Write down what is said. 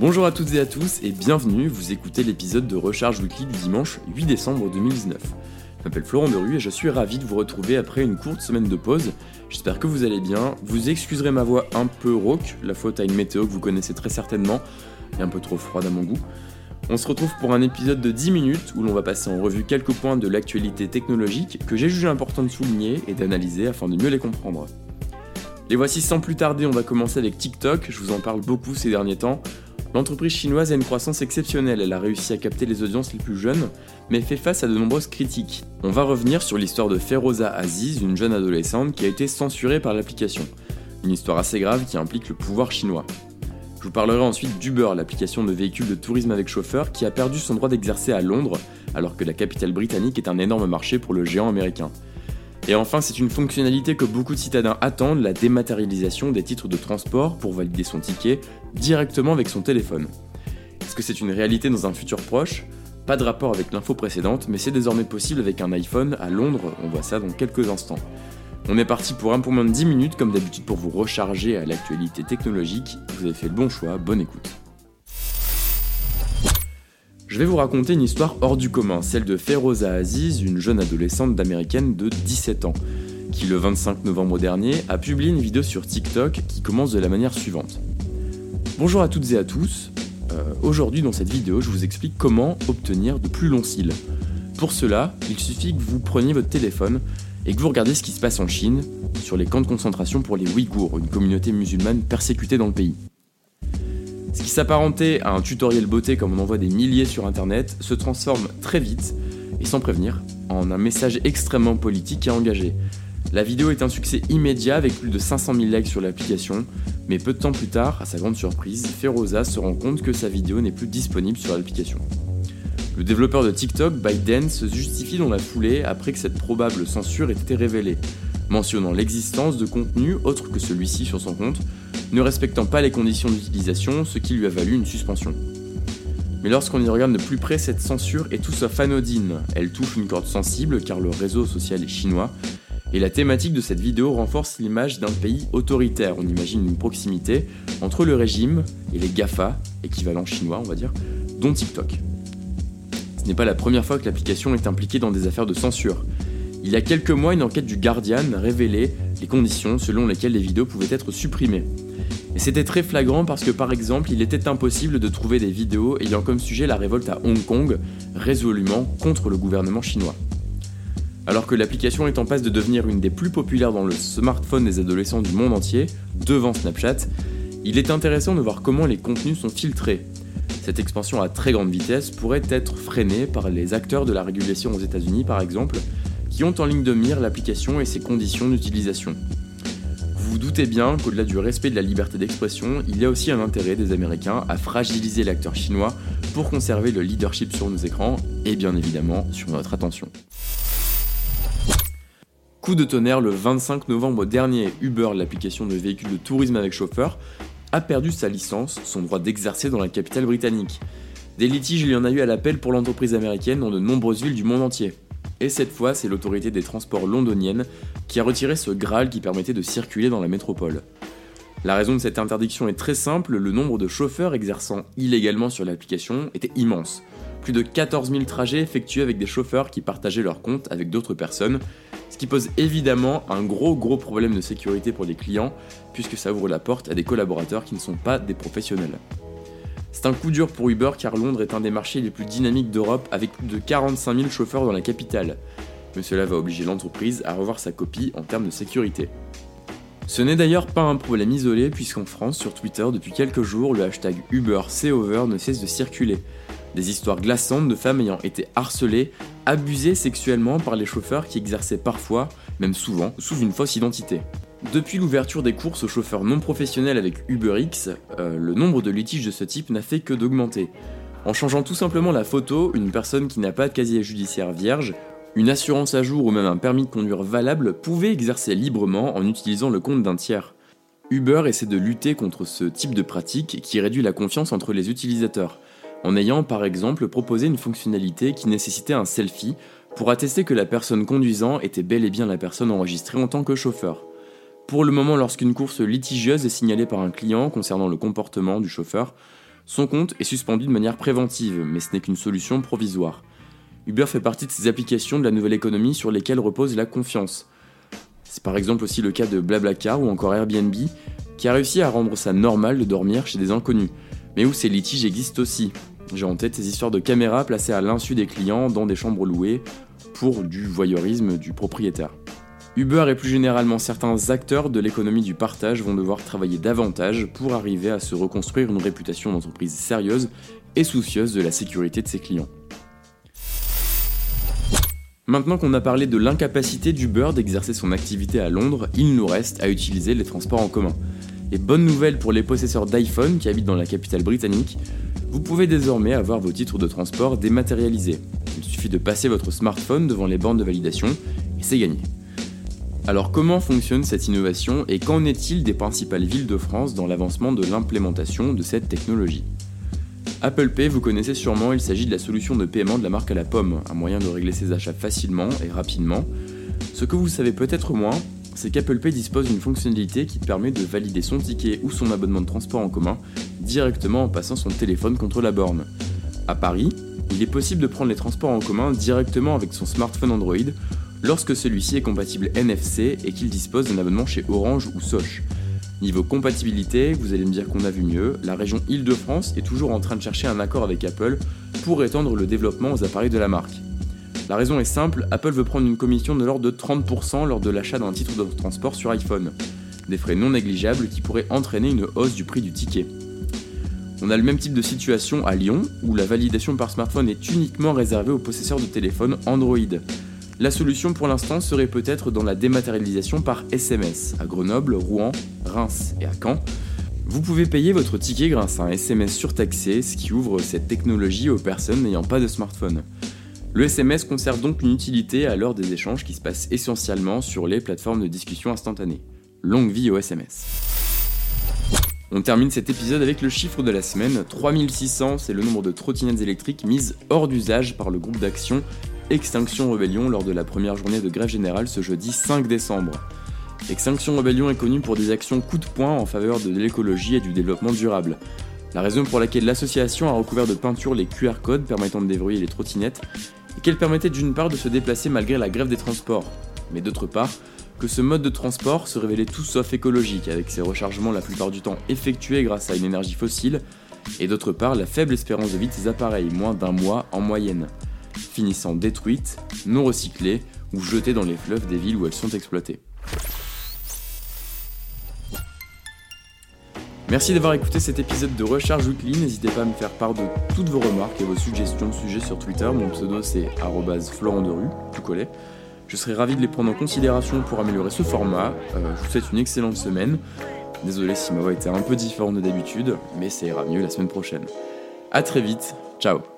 Bonjour à toutes et à tous et bienvenue, vous écoutez l'épisode de Recharge Weekly du dimanche 8 décembre 2019. Je m'appelle Florent Derue et je suis ravi de vous retrouver après une courte semaine de pause. J'espère que vous allez bien. Vous excuserez ma voix un peu rauque, la faute à une météo que vous connaissez très certainement, et un peu trop froide à mon goût. On se retrouve pour un épisode de 10 minutes où l'on va passer en revue quelques points de l'actualité technologique que j'ai jugé important de souligner et d'analyser afin de mieux les comprendre. Les voici sans plus tarder, on va commencer avec TikTok, je vous en parle beaucoup ces derniers temps. L'entreprise chinoise a une croissance exceptionnelle, elle a réussi à capter les audiences les plus jeunes, mais fait face à de nombreuses critiques. On va revenir sur l'histoire de Feroza Aziz, une jeune adolescente qui a été censurée par l'application. Une histoire assez grave qui implique le pouvoir chinois. Je vous parlerai ensuite d'Uber, l'application de véhicules de tourisme avec chauffeur qui a perdu son droit d'exercer à Londres, alors que la capitale britannique est un énorme marché pour le géant américain. Et enfin, c'est une fonctionnalité que beaucoup de citadins attendent, la dématérialisation des titres de transport pour valider son ticket directement avec son téléphone. Est-ce que c'est une réalité dans un futur proche? Pas de rapport avec l'info précédente, mais c'est désormais possible avec un iPhone à Londres, on voit ça dans quelques instants. On est parti pour un peu moins de 10 minutes, comme d'habitude pour vous recharger à l'actualité technologique. Vous avez fait le bon choix, bonne écoute. Je vais vous raconter une histoire hors du commun, celle de Feroza Aziz, une jeune adolescente d'américaine de 17 ans, qui le 25 novembre dernier a publié une vidéo sur TikTok qui commence de la manière suivante. Bonjour à toutes et à tous, euh, aujourd'hui dans cette vidéo je vous explique comment obtenir de plus longs cils. Pour cela, il suffit que vous preniez votre téléphone et que vous regardez ce qui se passe en Chine, sur les camps de concentration pour les Ouïghours, une communauté musulmane persécutée dans le pays. Ce qui s'apparentait à un tutoriel beauté comme on en voit des milliers sur internet se transforme très vite, et sans prévenir, en un message extrêmement politique et engagé. La vidéo est un succès immédiat avec plus de 500 000 likes sur l'application, mais peu de temps plus tard, à sa grande surprise, Feroza se rend compte que sa vidéo n'est plus disponible sur l'application. Le développeur de TikTok, ByteDance, se justifie dans la foulée après que cette probable censure ait été révélée, mentionnant l'existence de contenus autres que celui-ci sur son compte, ne respectant pas les conditions d'utilisation, ce qui lui a valu une suspension. Mais lorsqu'on y regarde de plus près, cette censure est tout sauf anodine. Elle touche une corde sensible car le réseau social est chinois, et la thématique de cette vidéo renforce l'image d'un pays autoritaire. On imagine une proximité entre le régime et les GAFA, équivalent chinois on va dire, dont TikTok. Ce n'est pas la première fois que l'application est impliquée dans des affaires de censure. Il y a quelques mois, une enquête du Guardian révélait les conditions selon lesquelles les vidéos pouvaient être supprimées. Et c'était très flagrant parce que par exemple, il était impossible de trouver des vidéos ayant comme sujet la révolte à Hong Kong, résolument contre le gouvernement chinois. Alors que l'application est en passe de devenir une des plus populaires dans le smartphone des adolescents du monde entier, devant Snapchat, il est intéressant de voir comment les contenus sont filtrés. Cette expansion à très grande vitesse pourrait être freinée par les acteurs de la régulation aux États-Unis par exemple, qui ont en ligne de mire l'application et ses conditions d'utilisation vous doutez bien qu'au-delà du respect de la liberté d'expression, il y a aussi un intérêt des Américains à fragiliser l'acteur chinois pour conserver le leadership sur nos écrans et bien évidemment sur notre attention. Coup de tonnerre, le 25 novembre dernier, Uber, l'application de véhicules de tourisme avec chauffeur, a perdu sa licence, son droit d'exercer dans la capitale britannique. Des litiges, il y en a eu à l'appel pour l'entreprise américaine dans de nombreuses villes du monde entier. Et cette fois, c'est l'autorité des transports londonienne qui a retiré ce Graal qui permettait de circuler dans la métropole. La raison de cette interdiction est très simple, le nombre de chauffeurs exerçant illégalement sur l'application était immense. Plus de 14 000 trajets effectués avec des chauffeurs qui partageaient leur compte avec d'autres personnes, ce qui pose évidemment un gros gros problème de sécurité pour les clients, puisque ça ouvre la porte à des collaborateurs qui ne sont pas des professionnels. C'est un coup dur pour Uber car Londres est un des marchés les plus dynamiques d'Europe avec plus de 45 000 chauffeurs dans la capitale. Mais cela va obliger l'entreprise à revoir sa copie en termes de sécurité. Ce n'est d'ailleurs pas un problème isolé puisqu'en France, sur Twitter, depuis quelques jours, le hashtag Uber Over ne cesse de circuler. Des histoires glaçantes de femmes ayant été harcelées, abusées sexuellement par les chauffeurs qui exerçaient parfois, même souvent, sous une fausse identité. Depuis l'ouverture des courses aux chauffeurs non professionnels avec UberX, euh, le nombre de litiges de ce type n'a fait que d'augmenter. En changeant tout simplement la photo, une personne qui n'a pas de casier judiciaire vierge, une assurance à jour ou même un permis de conduire valable pouvait exercer librement en utilisant le compte d'un tiers. Uber essaie de lutter contre ce type de pratique qui réduit la confiance entre les utilisateurs, en ayant par exemple proposé une fonctionnalité qui nécessitait un selfie pour attester que la personne conduisant était bel et bien la personne enregistrée en tant que chauffeur. Pour le moment, lorsqu'une course litigieuse est signalée par un client concernant le comportement du chauffeur, Son compte est suspendu de manière préventive, mais ce n'est qu'une solution provisoire. Uber fait partie de ces applications de la nouvelle économie sur lesquelles repose la confiance. C'est par exemple aussi le cas de Blablacar ou encore Airbnb, qui a réussi à rendre ça normal de dormir chez des inconnus, mais où ces litiges existent aussi. J'ai en tête ces histoires de caméras placées à l'insu des clients dans des chambres louées pour du voyeurisme du propriétaire. Uber et plus généralement certains acteurs de l'économie du partage vont devoir travailler davantage pour arriver à se reconstruire une réputation d'entreprise sérieuse et soucieuse de la sécurité de ses clients. Maintenant qu'on a parlé de l'incapacité d'Uber d'exercer son activité à Londres, il nous reste à utiliser les transports en commun. Et bonne nouvelle pour les possesseurs d'iPhone qui habitent dans la capitale britannique, vous pouvez désormais avoir vos titres de transport dématérialisés. Il suffit de passer votre smartphone devant les bornes de validation et c'est gagné. Alors comment fonctionne cette innovation et qu'en est-il des principales villes de France dans l'avancement de l'implémentation de cette technologie? Apple Pay, vous connaissez sûrement, il s'agit de la solution de paiement de la marque à la pomme, un moyen de régler ses achats facilement et rapidement. Ce que vous savez peut-être moins, c'est qu'Apple Pay dispose d'une fonctionnalité qui permet de valider son ticket ou son abonnement de transport en commun directement en passant son téléphone contre la borne. À Paris, il est possible de prendre les transports en commun directement avec son smartphone Android lorsque celui-ci est compatible NFC et qu'il dispose d'un abonnement chez Orange ou Soch. Niveau compatibilité, vous allez me dire qu'on a vu mieux, la région Île-de-France est toujours en train de chercher un accord avec Apple pour étendre le développement aux appareils de la marque. La raison est simple, Apple veut prendre une commission de l'ordre de 30% lors de l'achat d'un titre de transport sur iPhone. Des frais non négligeables qui pourraient entraîner une hausse du prix du ticket. On a le même type de situation à Lyon, où la validation par smartphone est uniquement réservée aux possesseurs de téléphones Android. La solution pour l'instant serait peut-être dans la dématérialisation par SMS à Grenoble, Rouen, Reims et à Caen. Vous pouvez payer votre ticket grâce à un SMS surtaxé, ce qui ouvre cette technologie aux personnes n'ayant pas de smartphone. Le SMS conserve donc une utilité à l'heure des échanges qui se passent essentiellement sur les plateformes de discussion instantanée. Longue vie au SMS. On termine cet épisode avec le chiffre de la semaine. 3600, c'est le nombre de trottinettes électriques mises hors d'usage par le groupe d'action Extinction Rebellion lors de la première journée de grève générale ce jeudi 5 décembre. Extinction Rebellion est connue pour des actions coup de poing en faveur de l'écologie et du développement durable. La raison pour laquelle l'association a recouvert de peinture les QR codes permettant de déverrouiller les trottinettes est qu'elle permettait d'une part de se déplacer malgré la grève des transports, mais d'autre part que ce mode de transport se révélait tout sauf écologique avec ses rechargements la plupart du temps effectués grâce à une énergie fossile, et d'autre part la faible espérance de vie de ces appareils, moins d'un mois en moyenne finissant détruites, non recyclées ou jetées dans les fleuves des villes où elles sont exploitées. Merci d'avoir écouté cet épisode de Recharge Weekly. N'hésitez pas à me faire part de toutes vos remarques et vos suggestions de sujets sur Twitter. Mon pseudo c'est Florent de rue, tout collé. Je serai ravi de les prendre en considération pour améliorer ce format. Euh, je vous souhaite une excellente semaine. Désolé si ma voix était un peu différente de d'habitude, mais ça ira mieux la semaine prochaine. A très vite, ciao